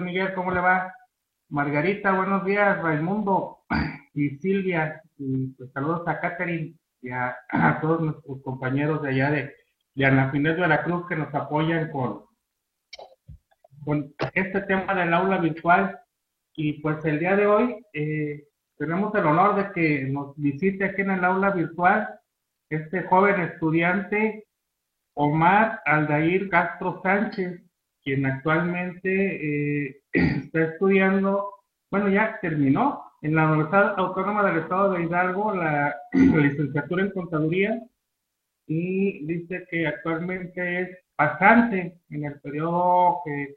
Miguel, ¿cómo le va? Margarita, buenos días, Raimundo y Silvia, y pues saludos a Catherine y a, todos nuestros compañeros de allá de, de Ana Finés de la Cruz que nos apoyan con, con este tema del aula virtual. Y pues el día de hoy eh, tenemos el honor de que nos visite aquí en el aula virtual este joven estudiante Omar Aldair Castro Sánchez, quien actualmente eh, está estudiando, bueno, ya terminó en la Universidad Autónoma del Estado de Hidalgo la, licenciatura en contaduría y dice que actualmente es pasante en el periodo que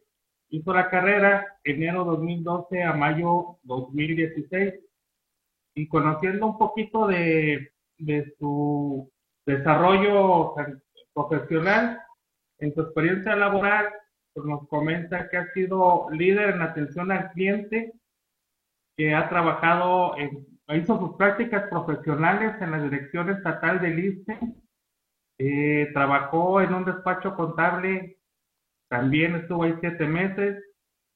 hizo la carrera, enero 2012 a mayo 2016. Y conociendo un poquito de, de su desarrollo profesional, en su experiencia laboral, pues nos comenta que ha sido líder en atención al cliente, que ha trabajado, en, hizo sus prácticas profesionales en la Dirección Estatal del ISTE, eh, trabajó en un despacho contable, también estuvo ahí siete meses,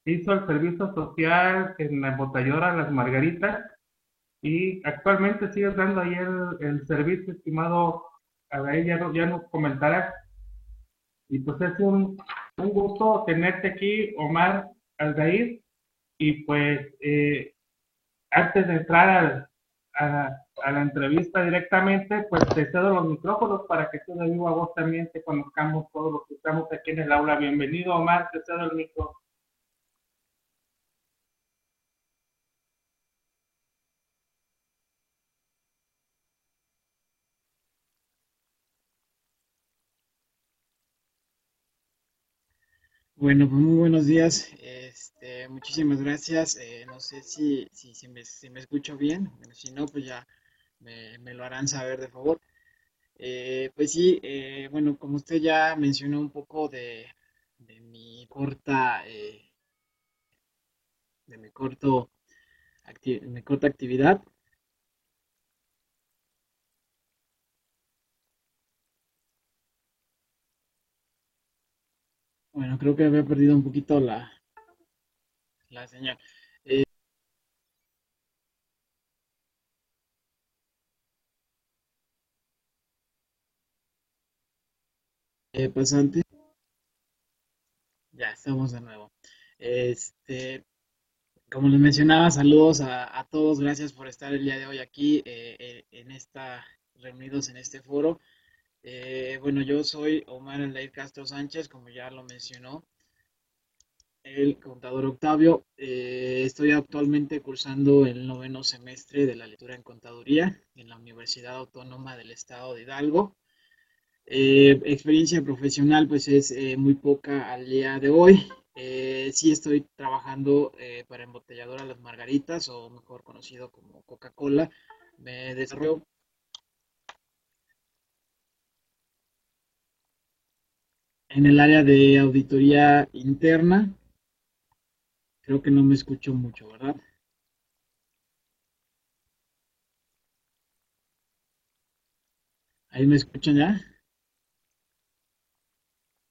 hizo el servicio social en la embotellora Las Margaritas y actualmente sigue dando ahí el, el servicio, estimado a ver, ya, ya nos comentarás. Y pues es un, un gusto tenerte aquí, Omar Aldair. Y pues eh, antes de entrar a, a, la entrevista directamente, pues te cedo los micrófonos para que tú de vivo a vos también te conozcamos todos los que estamos aquí en el aula. Bienvenido, Omar, te cedo el micrófono. Bueno, pues muy buenos días. Este, muchísimas gracias. Eh, no sé si, si, me, escucho bien. si no, pues ya me, lo harán saber de favor. Eh, pues sí, eh, bueno, como usted ya mencionó un poco de, mi corta, de mi corto, acti mi corta actividad, Bueno, creo que había perdido un poquito la, la señal. Eh, eh, pasante. Ya, estamos de nuevo. Este, como les mencionaba, saludos a, a, todos. Gracias por estar el día de hoy aquí eh, en esta, reunidos en este foro. Eh, bueno, yo soy Omar Aldair Castro Sánchez, como ya lo mencionó el contador Octavio. Eh, estoy actualmente cursando el noveno semestre de la lectura en contaduría en la Universidad Autónoma del Estado de Hidalgo. Eh, experiencia profesional pues es muy poca al día de hoy. Sí estoy trabajando para embotelladora Las Margaritas o mejor conocido como Coca-Cola. Me desarrollo en el área de auditoría interna. Creo que no me escucho mucho, ¿verdad? ¿Ahí me escuchan ya?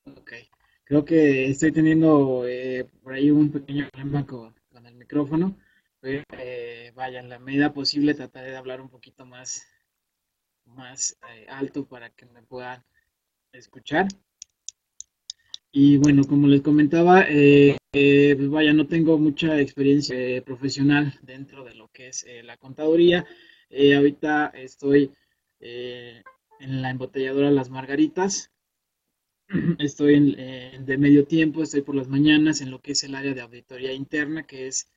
Ok. Creo que estoy teniendo eh, por ahí un pequeño problema con, el micrófono. Pero, eh, vaya, en la medida posible trataré de hablar un poquito más, más eh, alto para que me puedan escuchar. Y bueno, como les comentaba, eh, eh, pues vaya, no tengo mucha experiencia eh, profesional dentro de lo que es eh, la contaduría. ahorita estoy en la embotelladora Las Margaritas. Estoy en, de medio tiempo, estoy por las mañanas en lo que es el área de auditoría interna, que es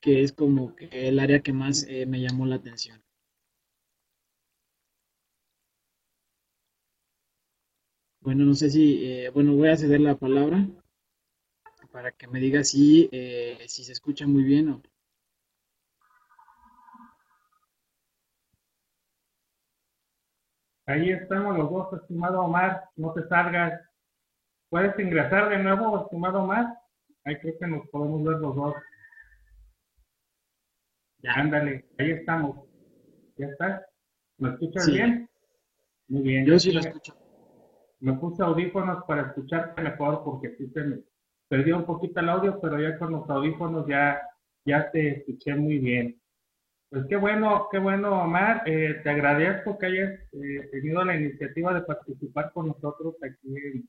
que es como que el área que más me llamó la atención. Bueno, no sé si, eh, bueno, voy a ceder la palabra para que me diga si, eh, si se escucha muy bien o... Ahí estamos los dos, estimado Omar, no te salgas. ¿Puedes ingresar de nuevo, estimado Omar? Ahí creo que nos podemos ver los dos. Ya, ándale, ahí estamos. ¿Ya estás? ¿Me escuchas Sí. bien? Muy bien. Yo sí lo escucho. Me puse audífonos para escucharte mejor porque sí se me, perdí un poquito el audio, pero ya con los audífonos ya, ya te escuché muy bien. Pues qué bueno, qué bueno, Omar. Eh, te agradezco que hayas eh, tenido la iniciativa de participar con nosotros aquí en,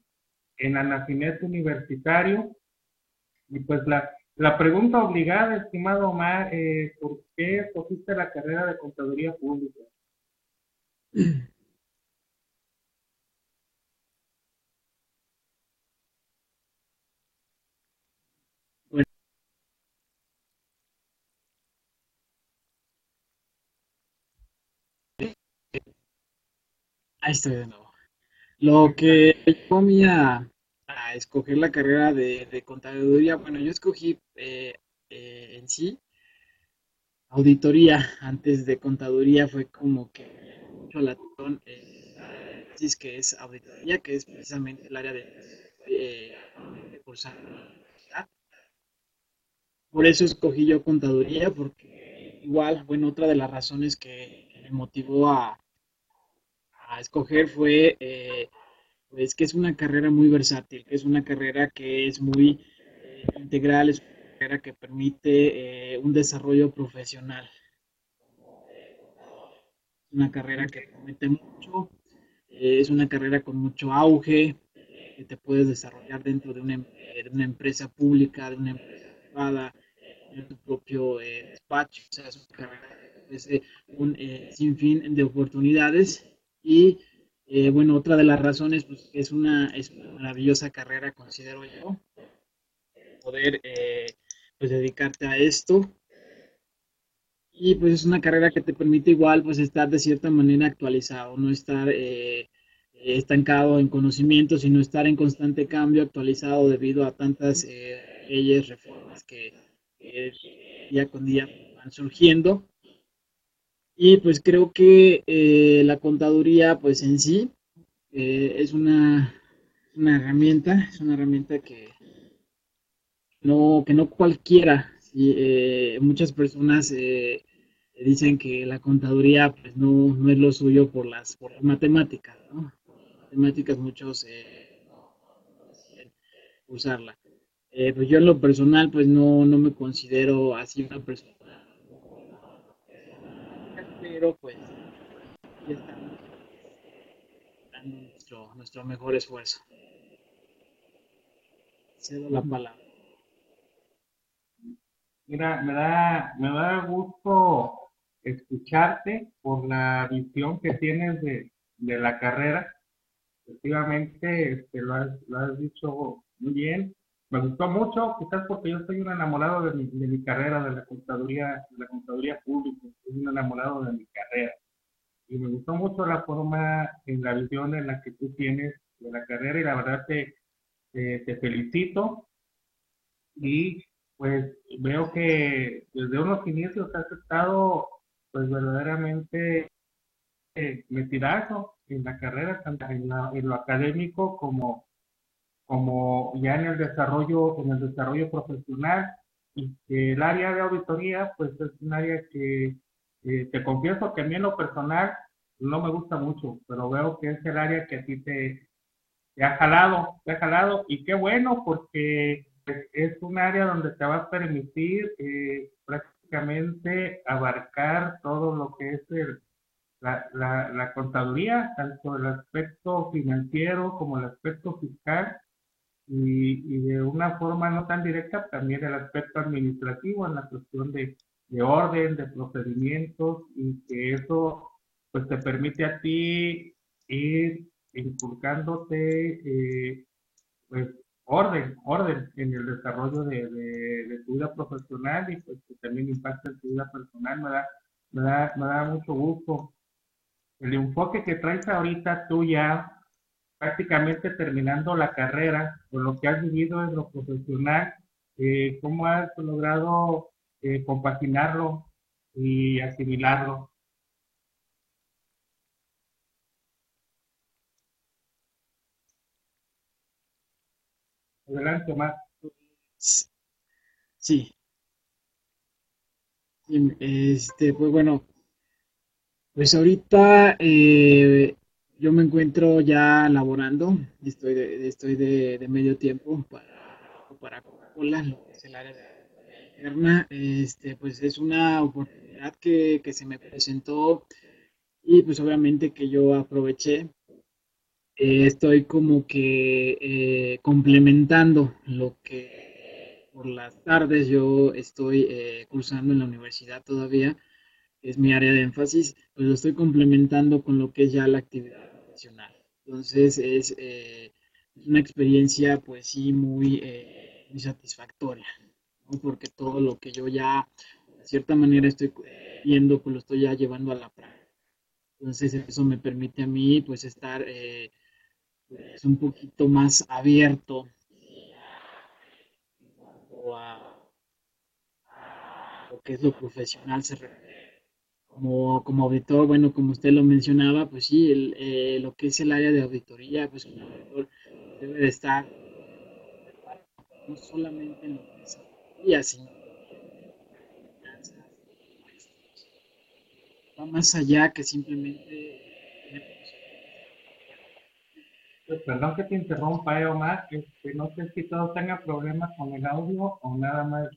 en Anafinet Universitario. Y pues la, la pregunta obligada, estimado Omar, eh, ¿por qué escogiste la carrera de contaduría pública? Ahí estoy de nuevo. Lo que llevó a, a escoger la carrera de, contaduría, bueno, yo escogí eh, eh, en sí auditoría antes de contaduría, fue como que mucho la eh, que es auditoría, que es precisamente el área de, de cursar. Por eso escogí yo contaduría, porque igual, bueno, otra de las razones que me motivó a, a escoger fue eh, pues que es una carrera muy versátil, que es una carrera que es muy eh, integral, es una carrera que permite eh, un desarrollo profesional. Es una carrera que permite mucho, es una carrera con mucho auge, que te puedes desarrollar dentro de una, de una empresa pública, de una empresa privada, en tu propio despacho, o sea, es una carrera ofrece un sinfín de oportunidades y eh, bueno, otra de las razones, pues es una, es maravillosa carrera, considero yo, poder eh, pues dedicarte a esto. Y pues es una carrera que te permite igual pues estar de cierta manera actualizado, no estar eh, estancado en conocimiento, sino estar en constante cambio, actualizado debido a tantas leyes, reformas que día con día van surgiendo. Y pues creo que eh, la contaduría, pues en sí, eh, es una, una, herramienta, es una herramienta que no, que no cualquiera, eh, muchas personas dicen que la contaduría pues no, no, es lo suyo por las, por matemáticas, ¿no? Matemáticas muchos usarla. pues yo en lo personal pues no, no me considero así una persona pero pues aquí estamos dando nuestro, nuestro mejor esfuerzo. Cedo la palabra. Mira, me da, me da gusto escucharte por la visión que tienes de, de la carrera. Efectivamente, este, lo, has, lo has dicho muy bien me gustó mucho, quizás porque yo soy un enamorado de mi, de mi carrera, de la contaduría, de la contaduría pública, soy un enamorado de mi carrera. Y me gustó mucho la forma, en la visión en la que tú tienes de la carrera y la verdad te, te, felicito. Y pues veo que desde unos inicios has estado pues verdaderamente eh, metidazo en la carrera, tanto en, en lo académico como como ya en el desarrollo, en el desarrollo profesional, y que el área de auditoría, pues es un área que te confieso que a mí en lo personal no me gusta mucho, pero veo que es el área que a ti te, ha jalado, te ha jalado, y qué bueno, porque es un área donde te va a permitir eh, prácticamente abarcar todo lo que es el, la, la, la, contaduría, tanto el aspecto financiero como el aspecto fiscal, y, de una forma no tan directa también el aspecto administrativo en la cuestión de, de, orden, de procedimientos y que eso pues te permite a ti ir inculcándote eh, pues orden, orden en el desarrollo de, de, tu vida profesional y pues que también impacta en tu vida personal, me da, me da, me da mucho gusto. El enfoque que traes ahorita tú ya prácticamente terminando la carrera, con lo que has vivido en lo profesional, eh, ¿cómo has logrado eh, compaginarlo y asimilarlo? Adelante, Omar. Sí. Este, pues bueno, pues ahorita eh, yo me encuentro ya laborando, estoy de, estoy de, medio tiempo para para Coca-Cola, lo que es el área interna, este, pues es una oportunidad que, que se me presentó y pues obviamente que yo aproveché. Eh, estoy como que eh, complementando lo que por las tardes yo estoy eh, cursando en la universidad todavía, es mi área de énfasis, pues lo estoy complementando con lo que es ya la actividad Entonces es una experiencia pues sí muy, muy satisfactoria, porque todo lo que yo ya de cierta manera estoy viendo, pues lo estoy ya llevando a la práctica. Entonces eso me permite a mí pues estar es un poquito más abierto a, lo que es lo profesional se Como, como auditor, bueno, como usted lo mencionaba, pues sí, el, eh, lo que es el área de auditoría, pues un auditor debe de estar no solamente en lo que es auditoría, sino va más allá que simplemente pues, perdón que te interrumpa, eh, Omar. Este, no sé si todos tengan problemas con el audio o nada más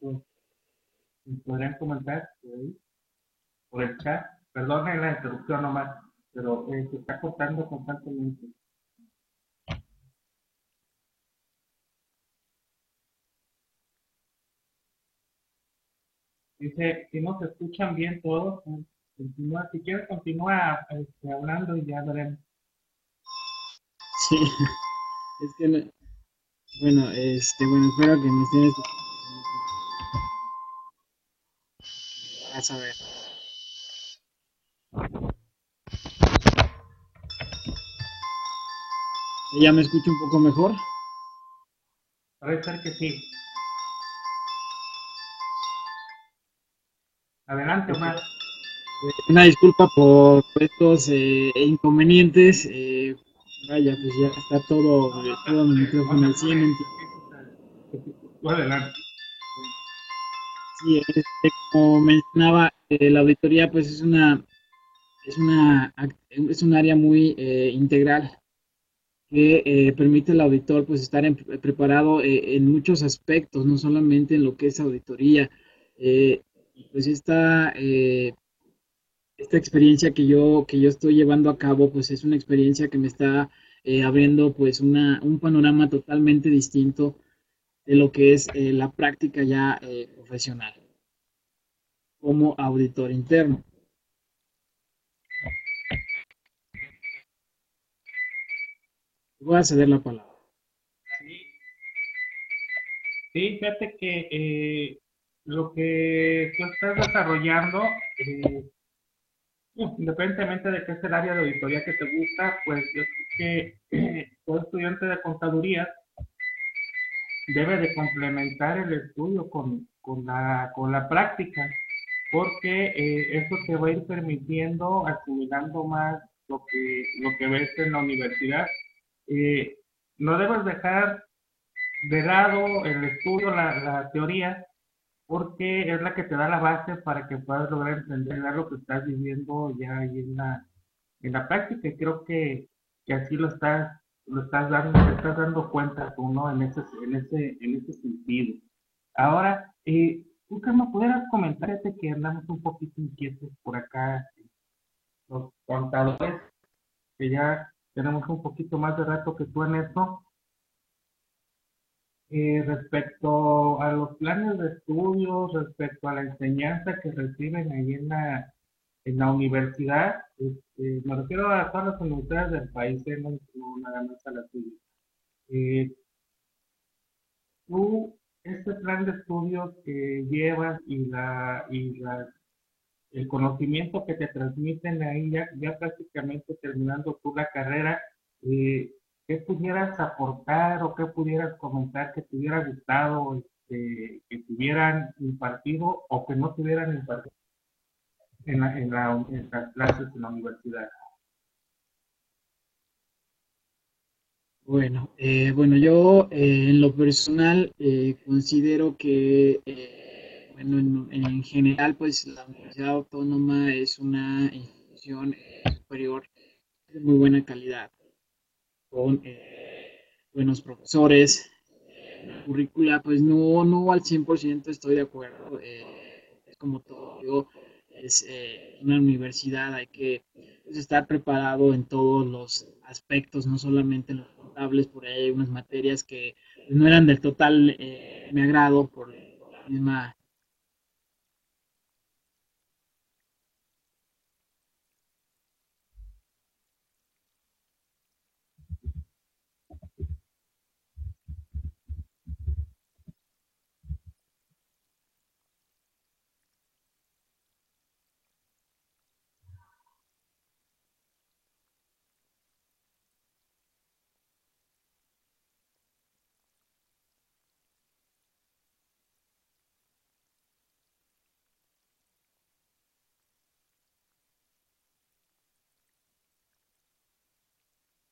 podrían comentar por, el chat. Perdón la interrupción, Omar, pero eh, se está cortando constantemente. Dice, si nos escuchan bien todos, pues, continúa, si quieres continúa este, hablando y ya veremos. Sí, es que, bueno, este, bueno, espero que me estén escuchando. Vas a ver. ¿Ya me escucho un poco mejor? Parece ser que sí. Adelante, Omar. Una disculpa por estos eh, inconvenientes. Eh, Vaya, pues ya está todo, todo mi micrófono al 100. Adelante. Sí, este, como mencionaba, eh, la auditoría pues es una es una es un área muy eh, integral que eh, permite al auditor pues estar preparado en muchos aspectos, no solamente en lo que es auditoría. pues esta esta experiencia que yo, que yo estoy llevando a cabo, pues es una experiencia que me está eh, abriendo pues una, un panorama totalmente distinto de lo que es eh, la práctica ya eh, profesional como auditor interno. Voy a ceder la palabra. Sí, fíjate que lo que tú estás desarrollando independientemente de que es el área de auditoría que te gusta, pues yo creo que todo estudiante de contaduría debe de complementar el estudio con, con, la, con la práctica, porque eh, eso te va a ir permitiendo acumulando más lo que, lo que ves en la universidad. Eh, no debes dejar de lado el estudio, la, teoría, porque es la que te da la base para que puedas lograr entender lo que estás viviendo ya ahí en la, en la práctica. Y creo que, que así lo estás, lo estás dando, te estás dando cuenta tú, ¿no? En ese, en ese, en ese sentido. Ahora, eh, ¿tú me pudieras comentar que andamos un poquito inquietos por acá, los contadores, que ya tenemos un poquito más de rato que tú en esto? Eh, respecto a los planes de estudios, respecto a la enseñanza que reciben ahí en la, en la universidad, este, me refiero a todas las universidades del país, eh, no, nada más a la tuya. Eh, tú, este plan de estudios que llevas y, la, y la, el conocimiento que te transmiten ahí, ya, ya prácticamente terminando tú la carrera, eh, ¿qué pudieras aportar o qué pudieras comentar que te hubiera gustado este, que tuvieran impartido o que no tuvieran impartido en, la, en, la, en las clases en la universidad? Bueno, eh, bueno, yo eh, en lo personal eh, considero que, bueno, en, en, general, pues la Universidad Autónoma es una institución superior de muy buena calidad con eh, buenos profesores, currícula, pues no, no al 100% estoy de acuerdo. Eh, es como todo, yo, es eh, una universidad, hay que pues, estar preparado en todos los aspectos, no solamente en los contables, por ahí hay unas materias que no eran del total eh, me agrado por la misma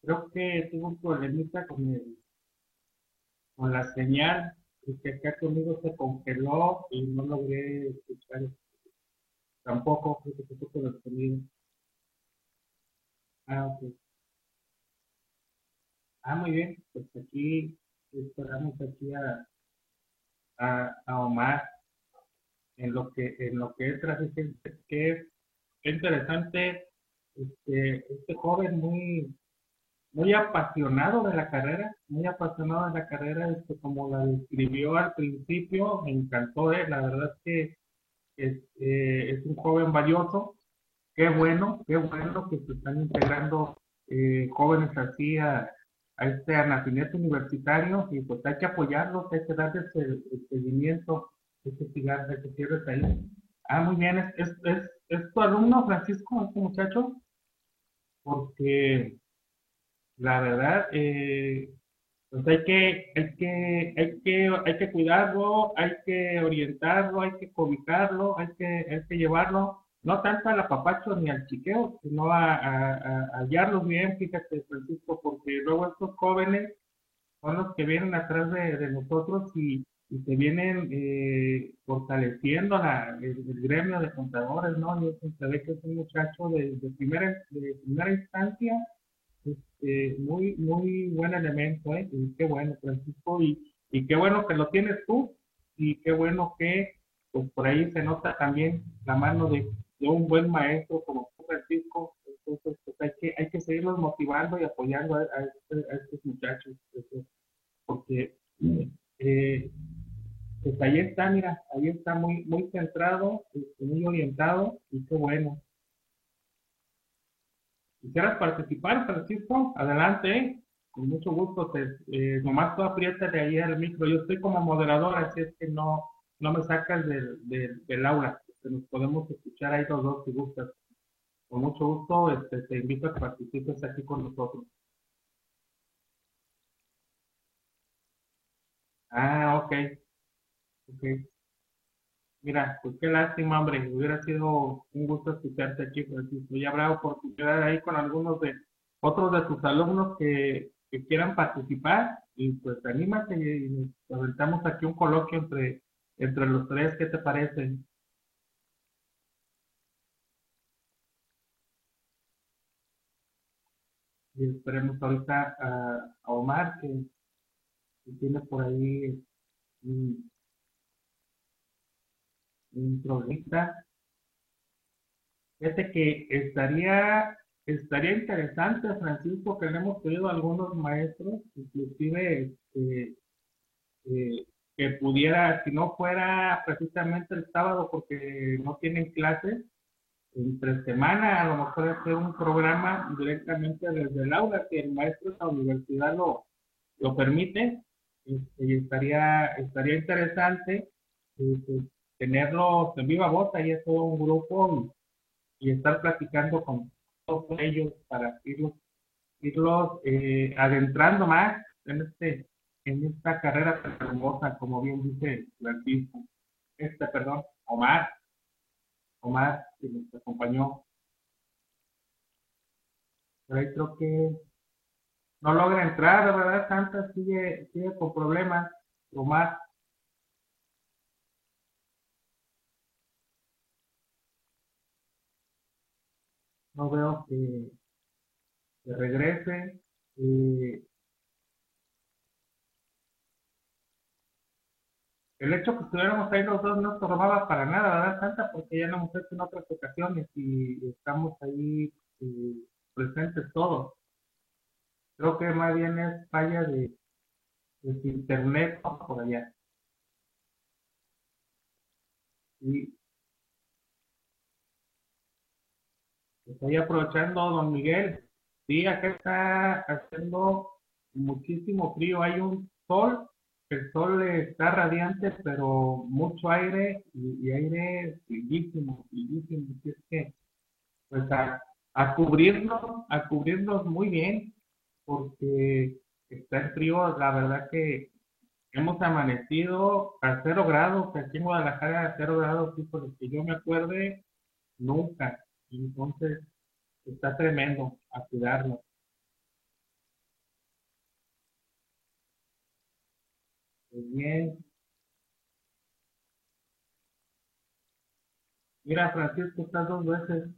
Creo que tuvo un problemita con el, con la señal, y que acá conmigo se congeló y no logré escuchar. Tampoco creo que fue el sonido. Ah, ok. Ah, muy bien. Pues aquí esperamos aquí a, a, a Omar en lo que en lo que es que es interesante este, este joven muy muy apasionado de la carrera, muy apasionado de la carrera, este, como la describió al principio, me encantó, eh, la verdad es que este, es un joven valioso, qué bueno, qué bueno que se están integrando eh, jóvenes así a, este nacimiento universitario y pues hay que apoyarlos, hay que darles el, seguimiento, hay que sigar, hay que cierres ahí. Ah, muy bien, ¿Es, es, es, es tu alumno Francisco, este muchacho? Porque la verdad, eh, pues hay que, hay que, hay que, hay que cuidarlo, hay que orientarlo, hay que cobijarlo, hay que, hay que llevarlo, no tanto al apapacho ni al chiqueo, sino a, a, hallarlos bien, fíjate, Francisco, porque luego estos jóvenes son los que vienen atrás de, nosotros y, y se vienen eh, fortaleciendo la, el, gremio de contadores, ¿no? Yo se ve que es un muchacho de, de primera, de primera instancia este, muy, muy buen elemento, ¿eh? Y qué bueno, Francisco, y, y qué bueno que lo tienes tú, y qué bueno que, pues por ahí se nota también la mano de, de un buen maestro como Francisco, entonces pues hay que, hay que seguirlos motivando y apoyando a, este, a, estos muchachos, porque eh, pues ahí está, mira, ahí está muy, muy centrado, este, muy orientado, y qué bueno. ¿Quisieras participar, Francisco? Adelante, ¿eh? con mucho gusto. Te, eh, nomás tú de ahí el micro. Yo estoy como moderador, así es que no, no me sacas del, del, aula. nos podemos escuchar ahí los dos si gustas. Con mucho gusto este, te invito a que participes aquí con nosotros. Ah, ok. Ok. Mira, pues qué lástima, hombre. Hubiera sido un gusto escucharte aquí, Francisco. Y habrá oportunidad ahí con algunos de otros de tus alumnos que, quieran participar. Y pues anímate y nos aventamos aquí un coloquio entre, entre los tres. ¿Qué te parece? Y esperemos ahorita a, Omar, que, tiene por ahí un problema. Fíjate que estaría, estaría interesante, Francisco, que le hemos pedido a algunos maestros, inclusive este, eh, que pudiera, si no fuera precisamente el sábado porque no tienen clases, entre semana a lo mejor hacer un programa directamente desde el aula, que el maestro de la universidad lo, lo permite, este, estaría, estaría interesante. Este, tenerlos en viva voz, ahí es todo un grupo y, estar platicando con todos ellos para irlos, irlos eh, adentrando más en este en esta carrera tan hermosa, como bien dice Francisco. Este, perdón, Omar, Omar, que nos acompañó. Pero ahí creo que no logra entrar, ¿verdad? Santa sigue, sigue con problemas. Omar. No veo que, regrese. Eh, el hecho que estuviéramos ahí los dos no estorbaba para nada, ¿verdad, Santa? Porque ya lo hemos hecho en otras ocasiones y estamos ahí eh, presentes todos. Creo que más bien es falla de, de internet por allá. Y estoy aprovechando, don Miguel. Sí, acá está haciendo muchísimo frío. Hay un sol el sol está radiante, pero mucho aire y, aire bellísimo. Así es que, pues a, cubrirnos, a cubrirnos muy bien, porque está el frío, la verdad que hemos amanecido a cero grados, aquí en Guadalajara a cero grados, y por lo que yo me acuerde, nunca. Entonces, está tremendo a cuidarnos. bien. Mira, Francisco, está dos veces.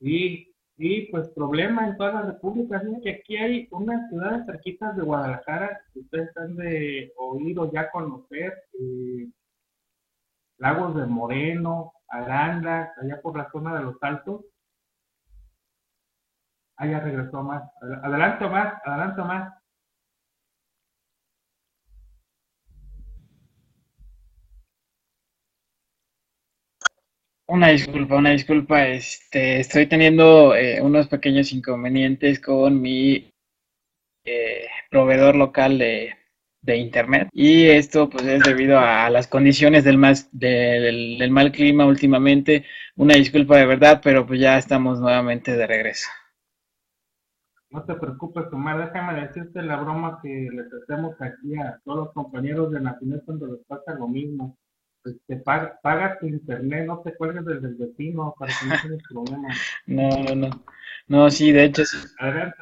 Y, y pues problema en todas las repúblicas, que aquí hay unas ciudades cerquitas de Guadalajara que ustedes están de oír o ya conocer, eh, Lagos de Moreno, Aranda, allá por la zona de los Altos, Ah, ya regresó más. Adelante más, adelante más. Una disculpa, una disculpa. Este, estoy teniendo eh, unos pequeños inconvenientes con mi eh, proveedor local de, internet y esto pues es debido a, las condiciones del, del, del mal clima últimamente. Una disculpa de verdad, pero pues ya estamos nuevamente de regreso. No te preocupes, Omar, déjame decirte la broma que les hacemos aquí a todos los compañeros de Nacional cuando les pasa lo mismo. Pues te paga, tu internet, no te cuelgues desde el vecino para que no tengas problemas. No, no, no. No, sí, de hecho sí.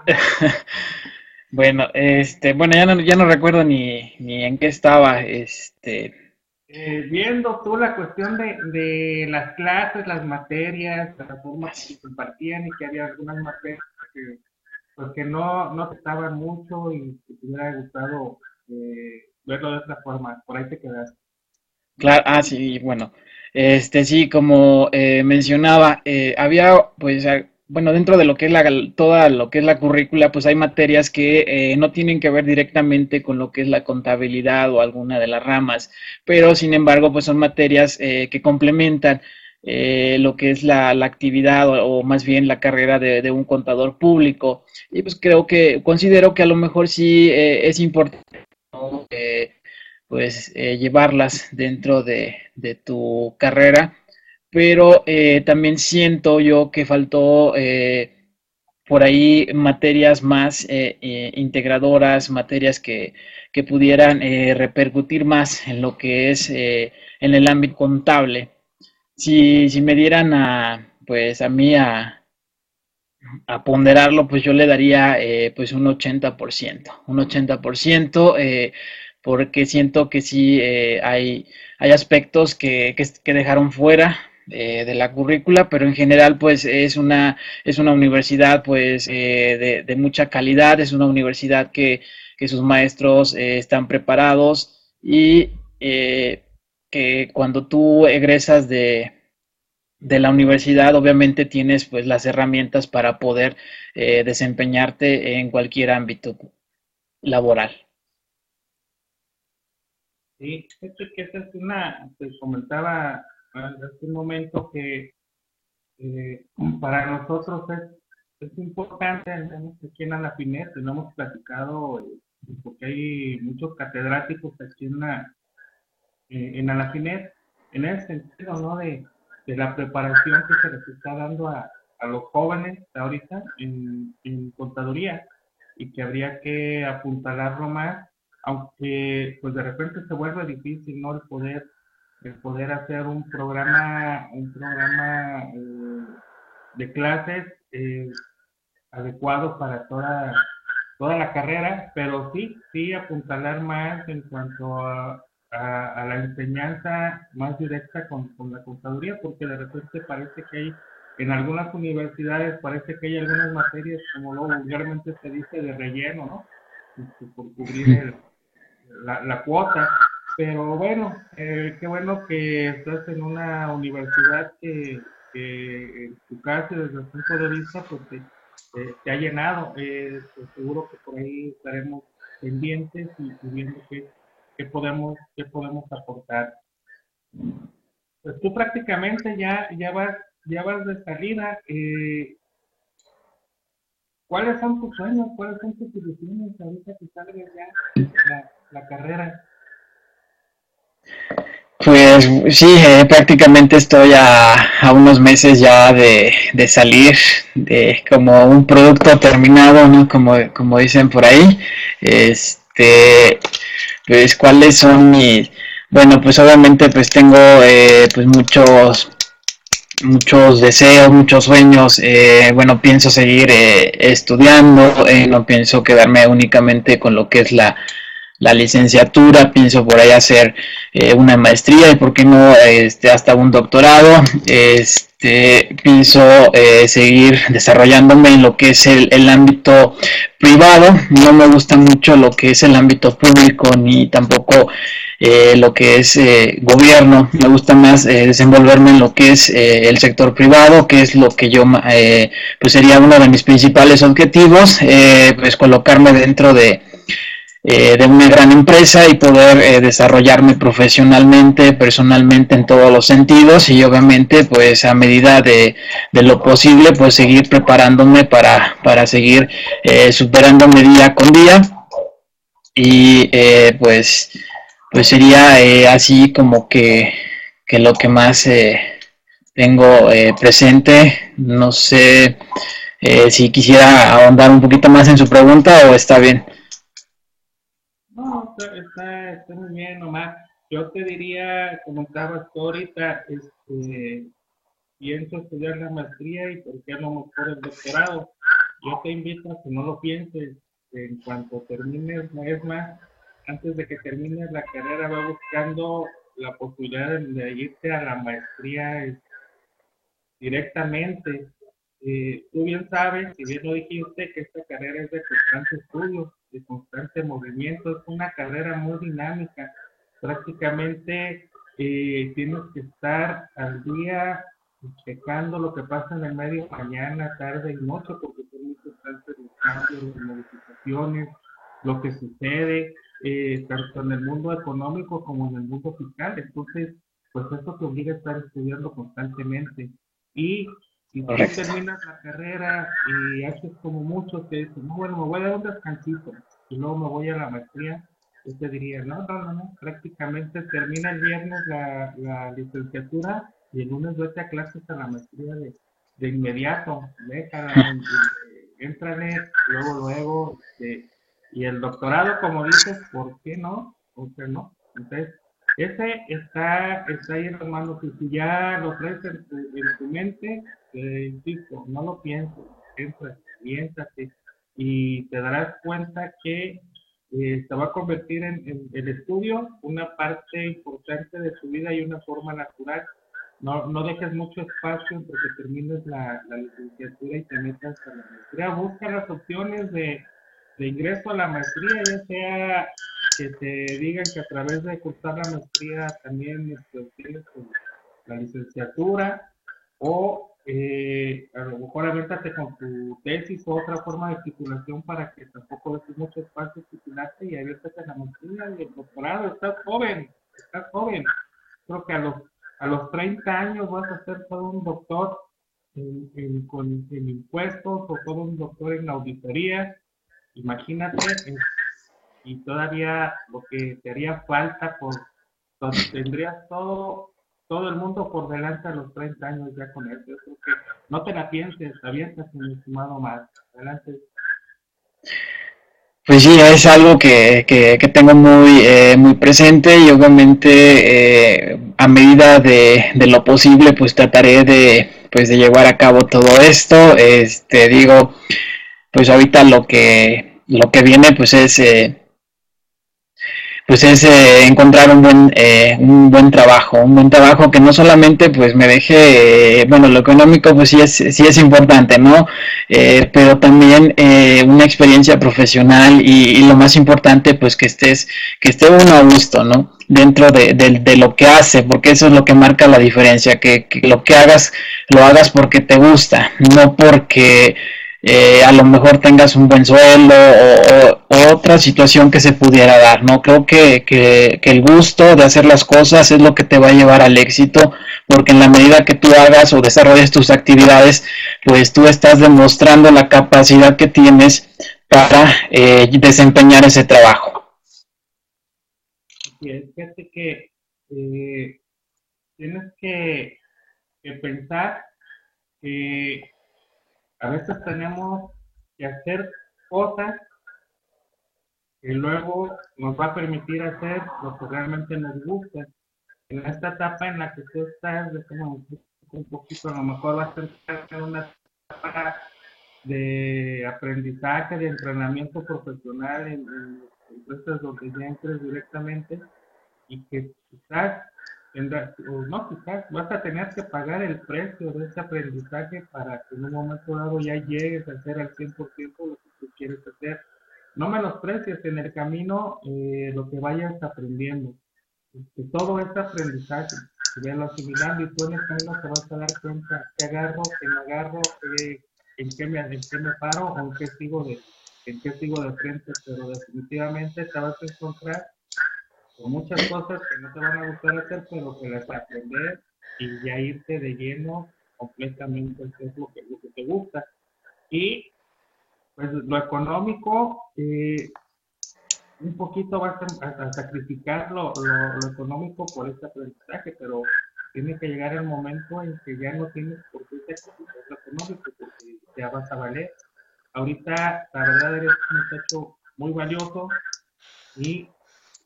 bueno, este, bueno, ya no, ya no recuerdo ni, ni en qué estaba, este. Eh, viendo tú la cuestión de, de las clases, las materias, las formas que compartían y que había algunas materias que porque no, no te mucho y te hubiera gustado eh, verlo de otra forma. Por ahí te quedas. Claro, ah, sí, bueno. Este, sí, como eh, mencionaba, eh, había, pues, bueno, dentro de lo que es la, toda lo que es la currícula, pues hay materias que no tienen que ver directamente con lo que es la contabilidad o alguna de las ramas, pero sin embargo, pues son materias que complementan eh, lo que es la, actividad o, más bien la carrera de, un contador público. Y pues creo que considero que a lo mejor sí eh, es importante eh, pues llevarlas dentro de, de, tu carrera, pero también siento yo que faltó por ahí materias más integradoras, materias que, que pudieran repercutir más en lo que es en el ámbito contable. Si, si me dieran a, pues a mí a, ponderarlo, pues yo le daría eh, pues un 80%, un 80%, eh, porque siento que sí eh, hay, hay aspectos que, que, dejaron fuera de la currícula, pero en general pues es una, es una universidad pues de, de, mucha calidad, es una universidad que, que sus maestros están preparados y que cuando tú egresas de, de la universidad, obviamente tienes pues las herramientas para poder eh, desempeñarte en cualquier ámbito laboral. Sí, esto que esa es una, te comentaba hace un momento que eh, para nosotros es, es importante, aquí en Anafinet, no hemos platicado, eh, porque hay muchos catedráticos aquí en, la, en Anafinet, en ese sentido, ¿no? De, de la preparación que se les está dando a, a los jóvenes ahorita en, contaduría y que habría que apuntalarlo más, aunque pues de repente se vuelve difícil, ¿no? El poder, el poder hacer un programa, un programa eh, de clases eh, adecuado para toda, toda la carrera, pero sí, sí apuntalar más en cuanto a, a, la enseñanza más directa con, con, la contaduría, porque de repente parece que hay en algunas universidades parece que hay algunas materias, como lo vulgarmente se dice, de relleno, ¿no? Este, por cubrir la, cuota. Pero bueno, eh, qué bueno que estás en una universidad que, en tu caso, desde el punto de vista, pues te, ha llenado. Eh, pues, seguro que por ahí estaremos pendientes y, viendo qué, qué, podemos, qué podemos aportar. Pues tú prácticamente ya, ya vas ya vas de salida. Eh, ¿Cuáles son tus sueños? ¿Cuáles son tus ilusiones ahorita que salgas ya la, carrera? Pues sí, eh, prácticamente estoy a, a, unos meses ya de, de, salir de como un producto terminado, ¿no? Como, como dicen por ahí. Este, pues cuáles son mis, bueno, pues obviamente pues tengo eh, pues muchos muchos deseos, muchos sueños. Eh, bueno, pienso seguir eh, estudiando, eh, no pienso quedarme únicamente con lo que es la, la licenciatura, pienso por ahí hacer una maestría y por qué no este, hasta un doctorado. Este, pienso seguir desarrollándome en lo que es el, el, ámbito privado. No me gusta mucho lo que es el ámbito público ni tampoco eh, lo que es eh, gobierno, me gusta más eh, desenvolverme en lo que es el sector privado, que es lo que yo, pues sería uno de mis principales objetivos, pues colocarme dentro de, de una gran empresa y poder desarrollarme profesionalmente, personalmente en todos los sentidos y obviamente pues a medida de, de lo posible pues seguir preparándome para, para seguir superándome día con día y pues pues sería eh, así como que, lo que más eh, tengo eh, presente. No sé si quisiera ahondar un poquito más en su pregunta o está bien. No, está, muy bien, nomás. Yo te diría, como estabas tú ahorita, este, pienso estudiar la maestría y por qué no mejor el doctorado. Yo te invito a que no lo pienses en cuanto termines, es más, antes de que termines la carrera, va buscando la posibilidad de, irte a la maestría directamente. Eh, tú bien sabes, si bien lo dijiste, que esta carrera es de constante estudio, de constante movimiento, es una carrera muy dinámica. Prácticamente eh, tienes que estar al día checando lo que pasa en el medio mañana, tarde y noche, porque son muy constantes los cambios, las modificaciones, lo que sucede eh, tanto en el mundo económico como en el mundo fiscal. Entonces, pues eso te obliga a estar estudiando constantemente. Y si tú terminas la carrera y haces como muchos que dicen, bueno, me voy a dar un descansito y luego me voy a la maestría, yo te diría, no, no, no, prácticamente termina el viernes la, la licenciatura y el lunes vete a clases a la maestría de, de inmediato, déjala, entrale, luego, luego, este, y el doctorado, como dices, ¿por qué no? ¿Por qué no? Entonces, ese está, está ahí en las manos. Y si ya lo traes en tu, mente, eh, insisto, no lo pienses, piensa, piénsate y te darás cuenta que eh, va a convertir en, el estudio una parte importante de tu vida y una forma natural. No, no dejes mucho espacio entre que termines la, la licenciatura y te metas a la maestría. Busca las opciones de de ingreso a la maestría, ya sea que te digan que a través de cursar la maestría también este, obtienes la licenciatura o eh, a lo mejor aviéntate con tu tesis o otra forma de titulación para que tampoco des mucho espacio titularte y aviéntate a la maestría y el doctorado. Estás joven, estás joven. Creo que a los, a los 30 años vas a ser todo un doctor en, en, con, en impuestos o todo un doctor en auditoría Imagínate, y todavía lo que te haría falta, por, tendrías todo, todo el mundo por delante a los 30 años ya con eso. no te la pienses, abiertas, mi estimado más. Adelante. Pues sí, es algo que, que, tengo muy, eh, muy presente y obviamente eh, a medida de, de, lo posible pues trataré de, pues, de llevar a cabo todo esto. Este, digo, pues ahorita lo que, lo que viene pues es, eh, pues es eh, encontrar un buen, eh, un buen trabajo, un buen trabajo que no solamente pues me deje, eh, bueno, lo económico pues sí es, sí es importante, ¿no? pero también una experiencia profesional y, lo más importante pues que estés, que esté uno a gusto, ¿no? Dentro de, de, lo que hace, porque eso es lo que marca la diferencia, que lo que hagas, lo hagas porque te gusta, no porque eh, a lo mejor tengas un buen sueldo o, otra situación que se pudiera dar, ¿no? Creo que, que, el gusto de hacer las cosas es lo que te va a llevar al éxito, porque en la medida que tú hagas o desarrolles tus actividades, pues tú estás demostrando la capacidad que tienes para eh, desempeñar ese trabajo. Fíjate que eh, tienes que, que pensar que a veces tenemos que hacer cosas que luego nos va a permitir hacer lo que realmente nos gusta. En esta etapa en la que tú estás, un poquito, a lo mejor va a ser una etapa de aprendizaje, de entrenamiento profesional en, en empresas donde ya entres directamente y que quizás no, quizás vas a tener que pagar el precio de ese aprendizaje para que en un momento dado ya llegues a hacer al 100% lo que tú quieres hacer. No menosprecies en el camino eh, lo que vayas aprendiendo. Que todo este aprendizaje, lo asimilando y tú en el camino te vas a dar cuenta qué agarro, qué no agarro, en, qué me, en qué me paro o en qué sigo de, en qué sigo de frente, pero definitivamente te vas a encontrar muchas cosas que no te van a gustar hacer, pero que las aprender y ya irte de lleno completamente es lo que, lo que te gusta. Y pues lo económico, eh, un poquito vas a, sacrificar lo, lo, económico por este aprendizaje, pero tiene que llegar el momento en que ya no tienes por qué sacrificar lo económico, porque ya vas a valer. Ahorita, la verdad, eres un muchacho muy valioso y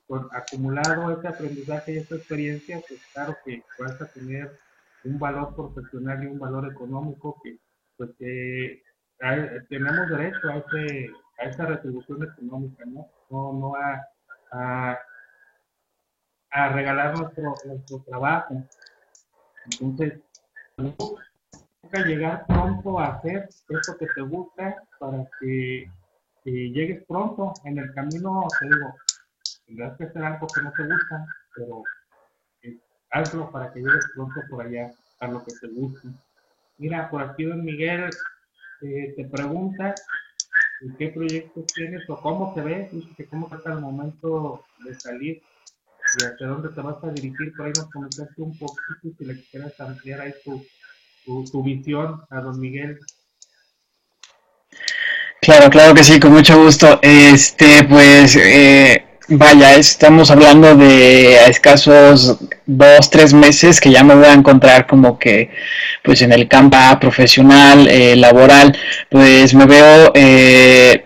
por acumulado este aprendizaje y esta experiencia, pues claro que vas a tener un valor profesional y un valor económico que pues que tenemos derecho a ese a esa retribución económica, ¿no? No, no a, a, a regalar nuestro, nuestro trabajo. Entonces, busca llegar pronto a hacer eso que te gusta para que, que llegues pronto en el camino, te digo, tendrás que hacer algo que no te gusta, pero eh, hazlo para que llegues pronto por allá a lo que te guste. Mira, por aquí don Miguel eh, te pregunta qué proyectos tienes o cómo te ves, que cómo está el momento de salir y hacia dónde te vas a dirigir. Por ahí nos comentaste un poquito si le quieras ampliar ahí tu, tu, tu visión a don Miguel. Claro, claro que sí, con mucho gusto. Este, pues, eh, Vaya, estamos hablando de a escasos dos, tres meses que ya me voy a encontrar como que pues en el campo profesional, eh, laboral, pues me veo eh,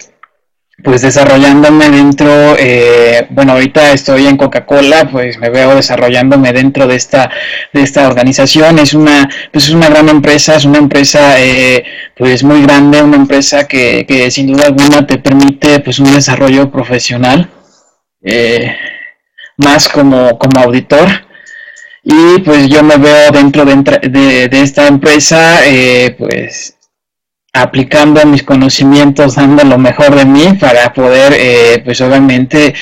pues desarrollándome dentro, eh, bueno, ahorita estoy en Coca-Cola, pues me veo desarrollándome dentro de esta, de esta organización. Es una, pues es una gran empresa, es una empresa pues muy grande, una empresa que, que sin duda alguna te permite pues un desarrollo profesional eh, más como, como auditor. Y pues yo me veo dentro de, esta empresa, eh, pues aplicando mis conocimientos, dando lo mejor de mí para poder, eh, pues obviamente,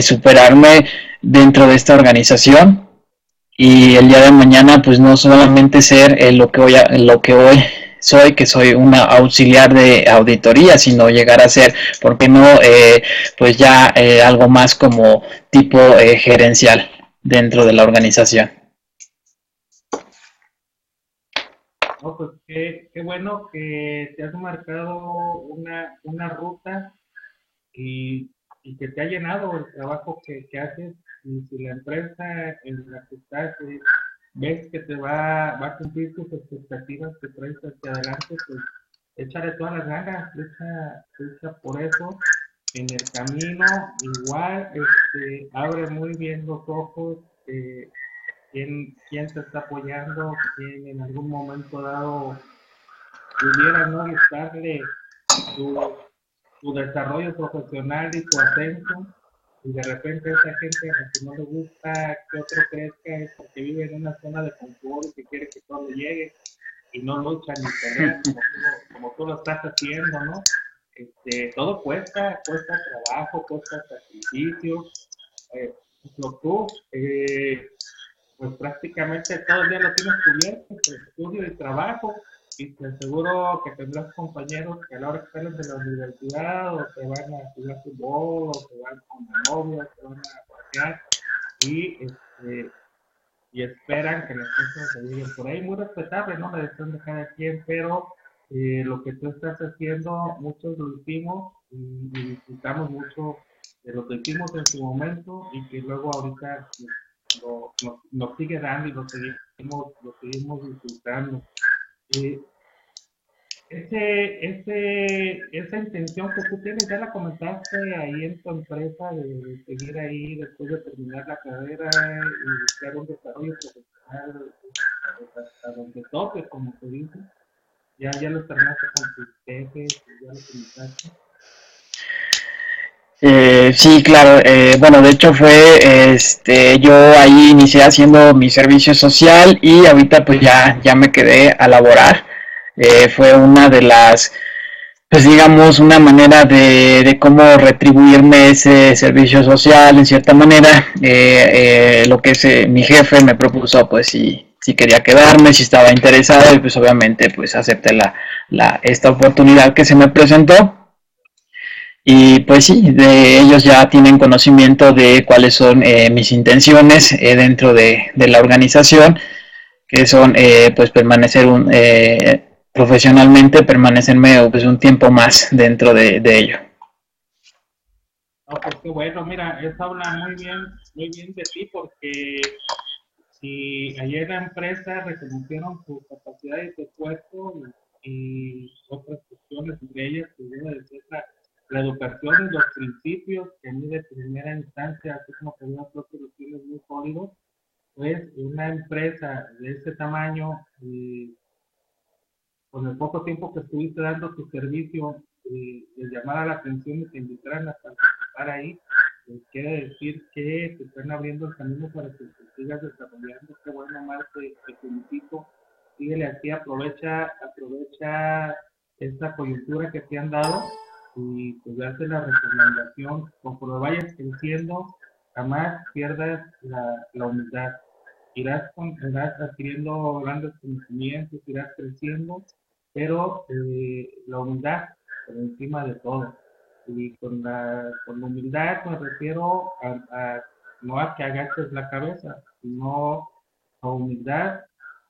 superarme dentro de esta organización y el día de mañana, pues no solamente ser lo que voy a, lo que hoy soy, que soy una auxiliar de auditoría, sino llegar a ser, ¿por qué no? Eh, pues ya eh, algo más como tipo eh, gerencial dentro de la organización. pues qué, bueno que te has marcado una, una ruta y, y, que te ha llenado el trabajo que, que haces y si la empresa en la que estás ves que te va, a cumplir tus expectativas que traes hacia adelante, pues échale todas las ganas, echa, por eso en el camino, igual este, abre muy bien los ojos, eh, quién, quién te está apoyando, quién en algún momento dado pudiera no gustarle tu, tu desarrollo profesional y tu ascenso, y de repente esa gente a la que no le gusta que otro crezca es porque vive en una zona de confort y que quiere que todo le llegue y no lucha ni pelea como, como tú lo estás haciendo, ¿no? Este, todo cuesta, cuesta trabajo, cuesta sacrificio. Eh, lo tú, eh, pues prácticamente todo el día lo tienes cubierto, pues, estudio y trabajo, y te aseguro que tendrás compañeros que a la hora que salen de la universidad o van a jugar fútbol o te van con la novia, te van a pasear y, este, y esperan que las cosas se lleguen por ahí. Muy respetable, ¿no? La decisión de cada quien, pero eh, lo que tú estás haciendo, muchos lo hicimos y, disfrutamos mucho de lo que hicimos en su momento y que luego ahorita nos sigue dando y lo seguimos, lo seguimos disfrutando. Ese, ese, esa intención que tú tienes, ya la comentaste ahí en tu empresa de, seguir ahí después de terminar la carrera y buscar un desarrollo profesional hasta donde toque, como se dice. Ya, ya lo terminaste con tus jefes, ya lo comentaste. Eh, sí, claro. Eh, bueno, de hecho fue, este, yo ahí inicié haciendo mi servicio social y ahorita pues ya, ya me quedé a laborar. Eh, fue una de las, pues digamos, una manera de, de cómo retribuirme ese servicio social en cierta manera. lo que es, mi jefe me propuso, pues si, si quería quedarme, si estaba interesado y pues obviamente pues acepté la, la, esta oportunidad que se me presentó. Y pues sí, de ellos ya tienen conocimiento de cuáles son eh, mis intenciones eh, dentro de, la organización, que son eh, pues permanecer un, profesionalmente, permanecerme pues un tiempo más dentro de, ello. No, pues qué bueno, mira, eso habla muy bien, muy bien de ti porque si ayer la empresa reconocieron tus capacidades de puesto y, otras cuestiones, entre ellas, pues debe de la educación y los principios que a mí de primera instancia, así como que los tienes muy sólidos, pues una empresa de ese tamaño, con el poco tiempo que estuviste dando tu servicio, eh, les llamara la atención y te invitaran a participar ahí, pues quiere decir que te están abriendo el camino para que te sigas desarrollando. Qué bueno, más te, te felicito. Síguele así, aprovecha, aprovecha esta coyuntura que te han dado y pues darte la recomendación, conforme vayas creciendo, jamás pierdas la, la humildad. Irás, con, irás adquiriendo grandes conocimientos, irás creciendo, pero eh, la humildad por encima de todo. Y con la, con la humildad me refiero a, no a que agaches la cabeza, sino a humildad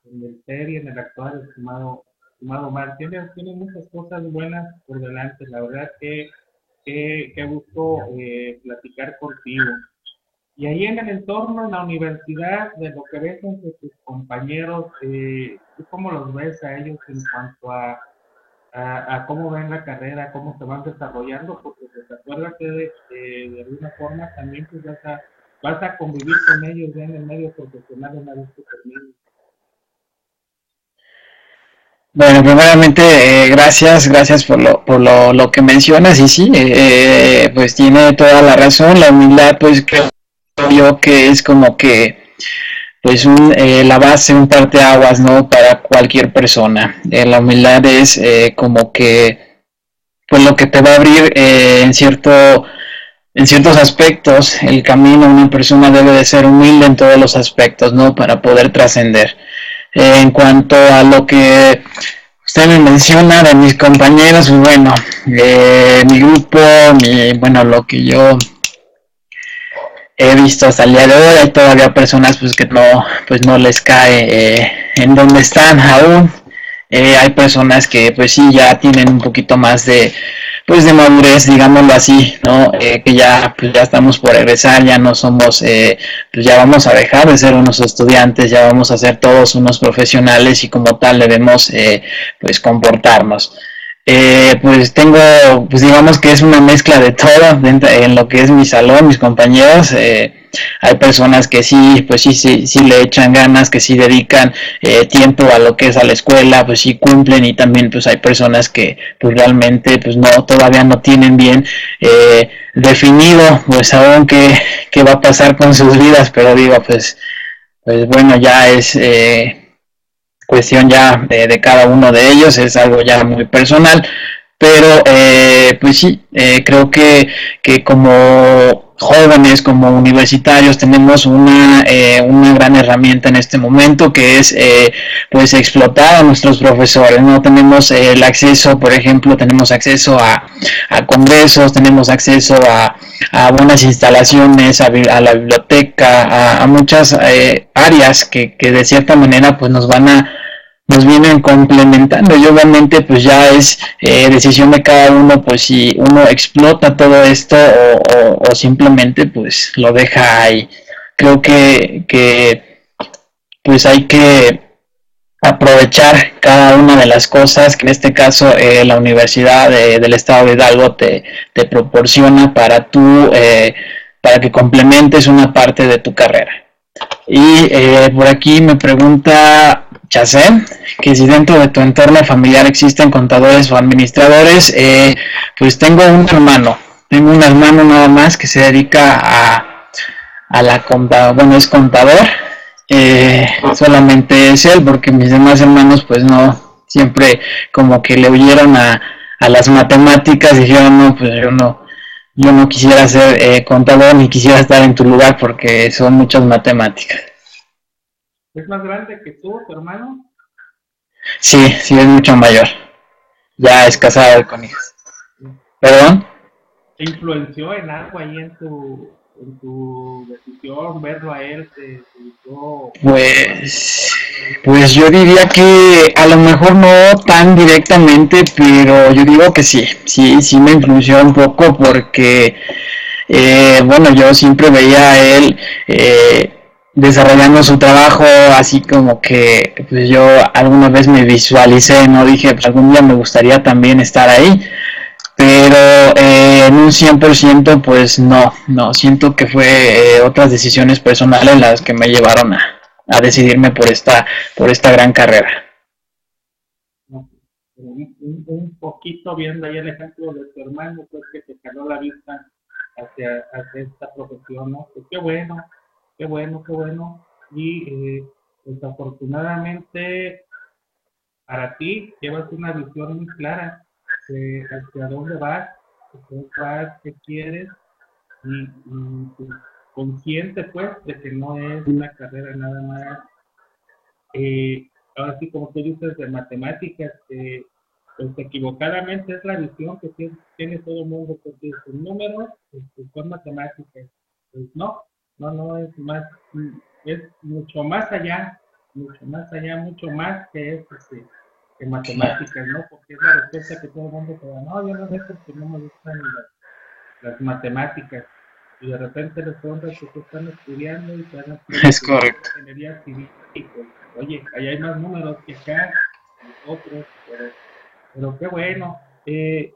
en el ser y en el actuar, estimado estimado. Tiene, tiene muchas cosas buenas por delante. La verdad que, que, que gusto eh, platicar contigo. Y ahí en el entorno, en la universidad, de lo que ves entre tus compañeros, eh, ¿tú cómo los ves a ellos en cuanto a, a, cómo ven la carrera, cómo se van desarrollando? Porque pues, acuérdate de, de, de alguna forma también pues, vas, a, vas a convivir con ellos ya en el medio profesional una vez que termines. Bueno, primeramente, eh, gracias, gracias por lo, por lo, lo que mencionas y sí, eh, pues tiene toda la razón, la humildad pues creo yo que es como que pues un, eh, la base, un parteaguas, ¿no? Para cualquier persona. la humildad es como que pues lo que te va a abrir en cierto en ciertos aspectos el camino una persona debe de ser humilde en todos los aspectos, ¿no? Para poder trascender en cuanto a lo que usted me menciona de mis compañeros, pues bueno, eh, mi grupo, mi, bueno, lo que yo he visto hasta el día de hoy, hay todavía personas pues que no, pues no les cae eh, en donde están aún. Eh, hay personas que pues sí ya tienen un poquito más de pues de madurez, digámoslo así, ¿no? Eh, que ya, pues ya estamos por regresar, ya no somos, eh, pues ya vamos a dejar de ser unos estudiantes, ya vamos a ser todos unos profesionales y como tal debemos, eh, pues, comportarnos. pues tengo, pues digamos que es una mezcla de todo en lo que es mi salón, mis compañeros. Hay personas que sí, pues sí, sí, sí le echan ganas, que sí dedican eh, tiempo a lo que es a la escuela, pues sí cumplen y también pues hay personas que pues realmente pues no, todavía no tienen bien eh, definido pues aún qué, qué va a pasar con sus vidas, pero digo pues, pues bueno, ya es... Eh, cuestión ya de, cada uno de ellos, es algo ya muy personal, pero eh, pues sí, eh, creo que, que como jóvenes, como universitarios, tenemos una, eh, una gran herramienta en este momento que es pues explotar a nuestros profesores, ¿no? Tenemos el acceso, por ejemplo, tenemos acceso a, a congresos, tenemos acceso a, a buenas instalaciones, a, la biblioteca, a, muchas áreas que, que de cierta manera pues nos van a nos vienen complementando y obviamente pues ya es eh, decisión de cada uno pues si uno explota todo esto o, simplemente pues lo deja ahí. Creo que, que pues hay que aprovechar cada una de las cosas que en este caso eh, la Universidad del Estado de Hidalgo te, te proporciona para tú eh, para que complementes una parte de tu carrera. Y por aquí me pregunta ya que si dentro de tu entorno familiar existen contadores o administradores, eh, pues tengo un hermano, tengo un hermano nada más que se dedica a, a la contador, bueno, es contador, eh, solamente es él, porque mis demás hermanos pues no, siempre como que le huyeron a, a las matemáticas, dijeron, no, pues yo no, yo no quisiera ser eh, contador ni quisiera estar en tu lugar porque son muchas matemáticas. ¿Es más grande que tú, tu hermano? Sí, sí, es mucho mayor. Ya es casado con hijos. ¿Perdón? ¿Te influenció en algo ahí en tu, en tu decisión, verlo a él? ¿Te, Pues, pues yo diría que a lo mejor no tan directamente, pero yo digo que sí, sí, sí me influenció un poco porque, eh, bueno, yo siempre veía a él eh, desarrollando su trabajo, así como que pues yo alguna vez me visualicé, no dije, pues algún día me gustaría también estar ahí, pero eh, en un 100% pues no, no, siento que fue eh, otras decisiones personales las que me llevaron a, a, decidirme por esta, por esta gran carrera. Un, un, poquito viendo ahí el ejemplo de tu hermano, pues que te caló la vista hacia, hacia esta profesión, ¿no? Pues qué bueno, Qué bueno, qué bueno. Y eh, desafortunadamente para ti llevas una visión muy clara de hacia dónde vas, qué vas, qué quieres y, pues, consciente pues de que no es una carrera nada más. Eh, ahora sí, como tú dices, de matemáticas, eh, pues equivocadamente es la visión que tiene, todo el mundo, porque los números este, son matemáticas. Pues no, no, no, es más, es mucho más allá, mucho más allá, mucho más que es este, que matemáticas, ¿no? Porque es la respuesta que todo el mundo te da, no, yo no sé porque no me gustan las, matemáticas. Y de repente les preguntas que están estudiando y te dan es correcto. ingeniería civil y pues, oye, ahí hay más números que acá, otros, pero, pero qué bueno. Eh,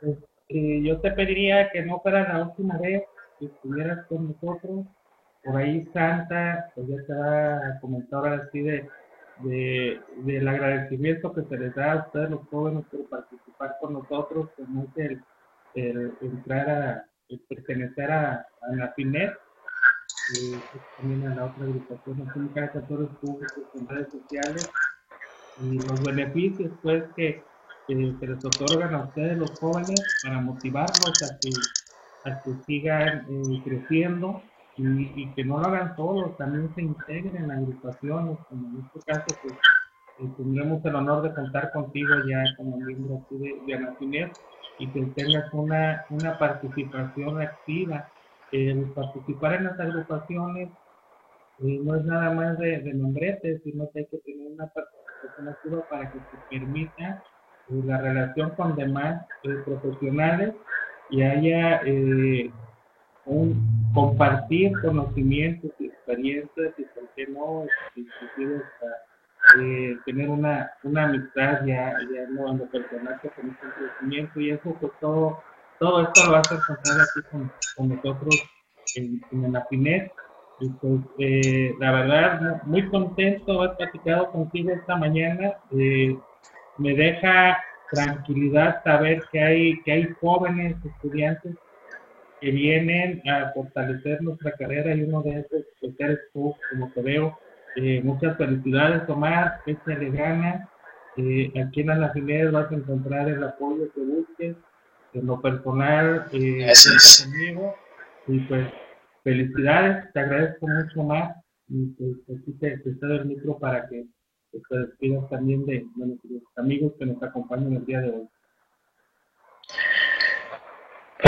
pues, eh, yo te pediría que no fuera la última vez que estuvieras con nosotros, por ahí Santa, pues ya te va a comentar ahora sí de, de, del agradecimiento que se les da a ustedes los jóvenes por participar con nosotros, como es el, el entrar a, el pertenecer a, a la FINET, y también a la otra agrupación nacional de actores públicos en redes sociales, y los beneficios pues que, que, se les otorgan a ustedes los jóvenes para motivarlos a que, a que sigan eh, creciendo y, que no lo hagan solos, también se integren en agrupaciones, como en este caso, pues eh, tendremos el honor de contar contigo ya como miembro aquí de, de Anafinet y que tengas una, una participación activa. El participar en las agrupaciones eh, no es nada más de, de membretes, sino que hay que tener una participación activa para que se permita eh, la relación con demás profesionales y haya un compartir conocimientos y experiencias y por qué no inclusive eh, tener una, una amistad ya, ya no en lo personal con un crecimiento y eso pues todo todo esto lo vas a encontrar aquí con, con nosotros en, en la FINET. Y pues, eh, la verdad, muy contento haber platicado contigo esta mañana. Eh, me deja tranquilidad saber que hay, que hay jóvenes estudiantes que vienen a fortalecer nuestra carrera y uno de esos pues, eres tú, como te veo. Eh, muchas felicidades, Omar, le gana. Eh, aquí en las afiliadas vas a encontrar el apoyo que busques. En lo personal, eh, conmigo. Y pues, felicidades, te agradezco mucho más. Y pues, aquí te, te cedo el micro para que te despidas también de, de nuestros amigos que nos acompañan el día de hoy.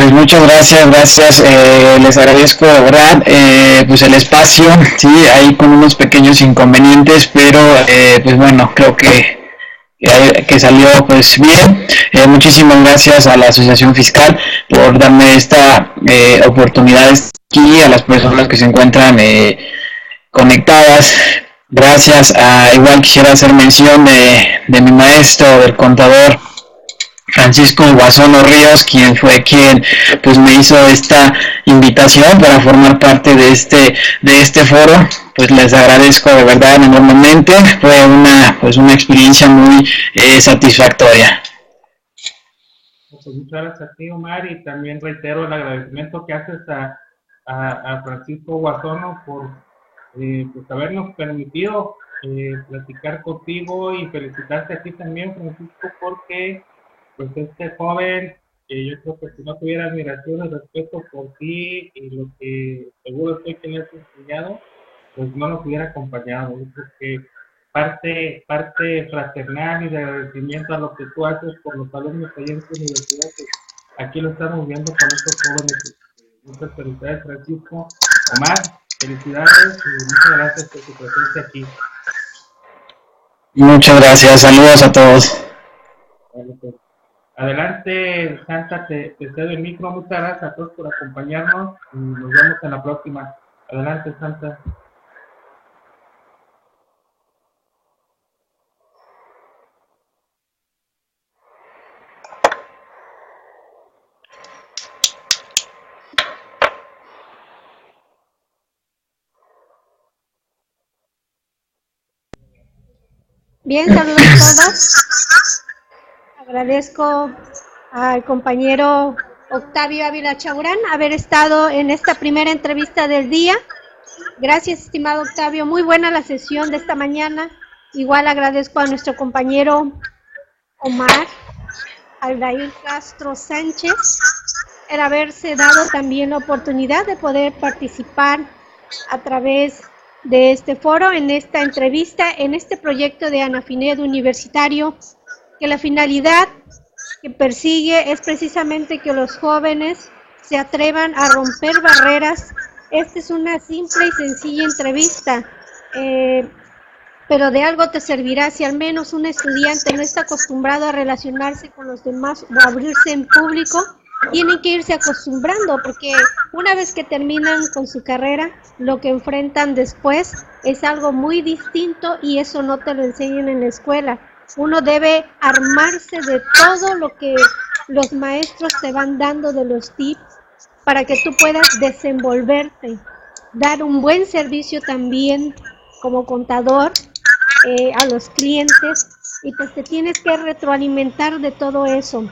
Pues muchas gracias, gracias, eh, les agradezco de eh, pues el espacio, sí, ahí con unos pequeños inconvenientes, pero eh, pues bueno, creo que, que salió pues bien. muchísimas gracias a la Asociación Fiscal por darme esta oportunidad aquí, a las personas que se encuentran conectadas. Gracias, a, igual quisiera hacer mención de, de mi maestro, del contador, Francisco Guasono Ríos, quien fue quien pues me hizo esta invitación para formar parte de este de este foro. Pues les agradezco de verdad enormemente. Fue una pues una experiencia muy eh, satisfactoria. Pues muchas gracias a ti, Omar, y también reitero el agradecimiento que haces a, a, Francisco Guasono por eh, pues habernos permitido eh, platicar contigo y felicitarte a ti también, Francisco, porque pues este joven, que yo creo que si no tuviera admiración y respeto por ti y lo que seguro estoy que le has enseñado, pues no nos hubiera acompañado. Yo parte, parte fraternal y de agradecimiento a lo que tú haces por los alumnos que universidad, que aquí lo estamos viendo con estos jóvenes. Muchas felicidades, Francisco. Omar, felicidades y muchas gracias por tu presencia aquí. Muchas gracias, saludos a todos. Adelante, Santa, te, te, cedo el micro. Muchas gracias a todos por acompañarnos y nos vemos en la próxima. Adelante, Santa. Bien, saludos a todos. Agradezco al compañero Octavio Ávila Chaurán haber estado en esta primera entrevista del día. Gracias, estimado Octavio. Muy buena la sesión de esta mañana. Igual agradezco a nuestro compañero Omar Aldair Castro Sánchez el haberse dado también la oportunidad de poder participar a través de este foro, en esta entrevista, en este proyecto de Anafinet Universitario que la finalidad que persigue es precisamente que los jóvenes se atrevan a romper barreras. Esta es una simple y sencilla entrevista, eh, pero de algo te servirá si al menos un estudiante no está acostumbrado a relacionarse con los demás o abrirse en público. Tienen que irse acostumbrando porque una vez que terminan con su carrera, lo que enfrentan después es algo muy distinto y eso no te lo enseñan en la escuela uno debe armarse de todo lo que los maestros te van dando de los tips para que tú puedas desenvolverte, dar un buen servicio también como contador eh, a los clientes y pues te tienes que retroalimentar de todo eso.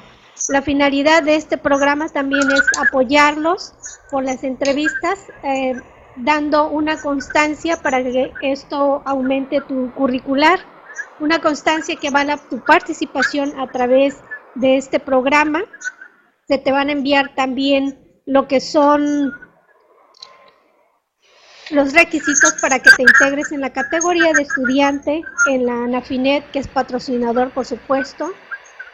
La finalidad de este programa también es apoyarlos con las entrevistas, eh, dando una constancia para que esto aumente tu curricular una constancia que vale tu participación a través de este programa. Se te van a enviar también lo que son los requisitos para que te integres en la categoría de estudiante en la ANAFINET, que es patrocinador, por supuesto,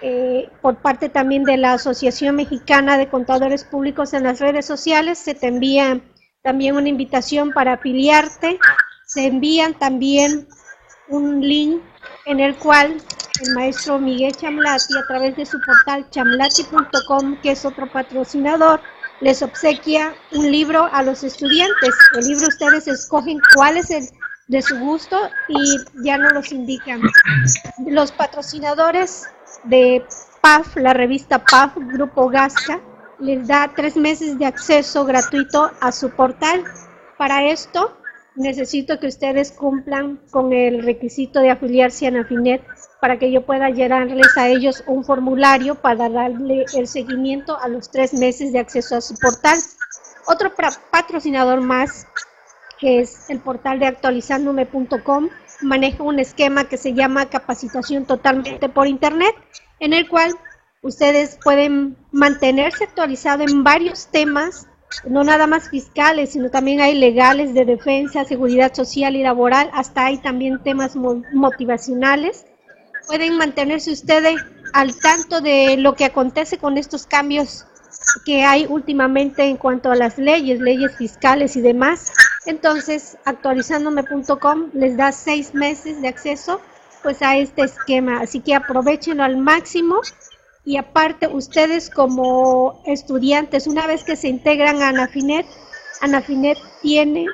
eh, por parte también de la Asociación Mexicana de Contadores Públicos en las redes sociales. Se te envía también una invitación para afiliarte. Se envían también un link en el cual el maestro Miguel Chamlati, a través de su portal chamlati.com, que es otro patrocinador, les obsequia un libro a los estudiantes. El libro ustedes escogen cuál es el de su gusto y ya no los indican. Los patrocinadores de PAF, la revista PAF, Grupo Gasca, les da tres meses de acceso gratuito a su portal. Para esto, necesito que ustedes cumplan con el requisito de afiliarse a Nafinet para que yo pueda llenarles a ellos un formulario para darle el seguimiento a los tres meses de acceso a su portal. Otro patrocinador más, que es el portal de actualizándome.com, maneja un esquema que se llama capacitación totalmente por Internet, en el cual ustedes pueden mantenerse actualizados en varios temas, no nada más fiscales, sino también hay legales de defensa, seguridad social y laboral, hasta hay también temas motivacionales. Pueden mantenerse ustedes al tanto de lo que acontece con estos cambios que hay últimamente en cuanto a las leyes, leyes fiscales y demás. Entonces, actualizándome.com les da seis meses de acceso pues a este esquema, así que aprovechenlo al máximo y aparte ustedes como estudiantes, una vez que se integran a Anafinet, Anafinet tiene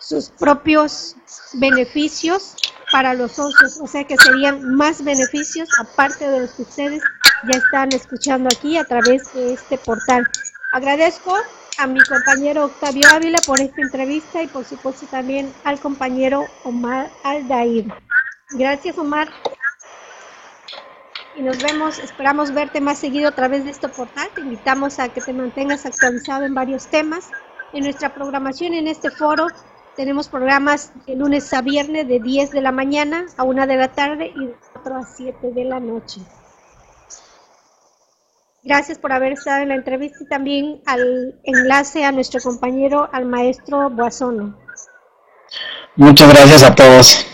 sus propios beneficios para los socios, o sea que serían más beneficios aparte de los que ustedes ya están escuchando aquí a través de este portal. Agradezco a mi compañero Octavio Ávila por esta entrevista y por supuesto también al compañero Omar Aldair. Gracias Omar. Nos vemos, esperamos verte más seguido a través de este portal. Te invitamos a que te mantengas actualizado en varios temas. En nuestra programación en este foro tenemos programas de lunes a viernes de 10 de la mañana a 1 de la tarde y de 4 a 7 de la noche. Gracias por haber estado en la entrevista y también al enlace a nuestro compañero, al maestro Boazono. Muchas gracias a todos.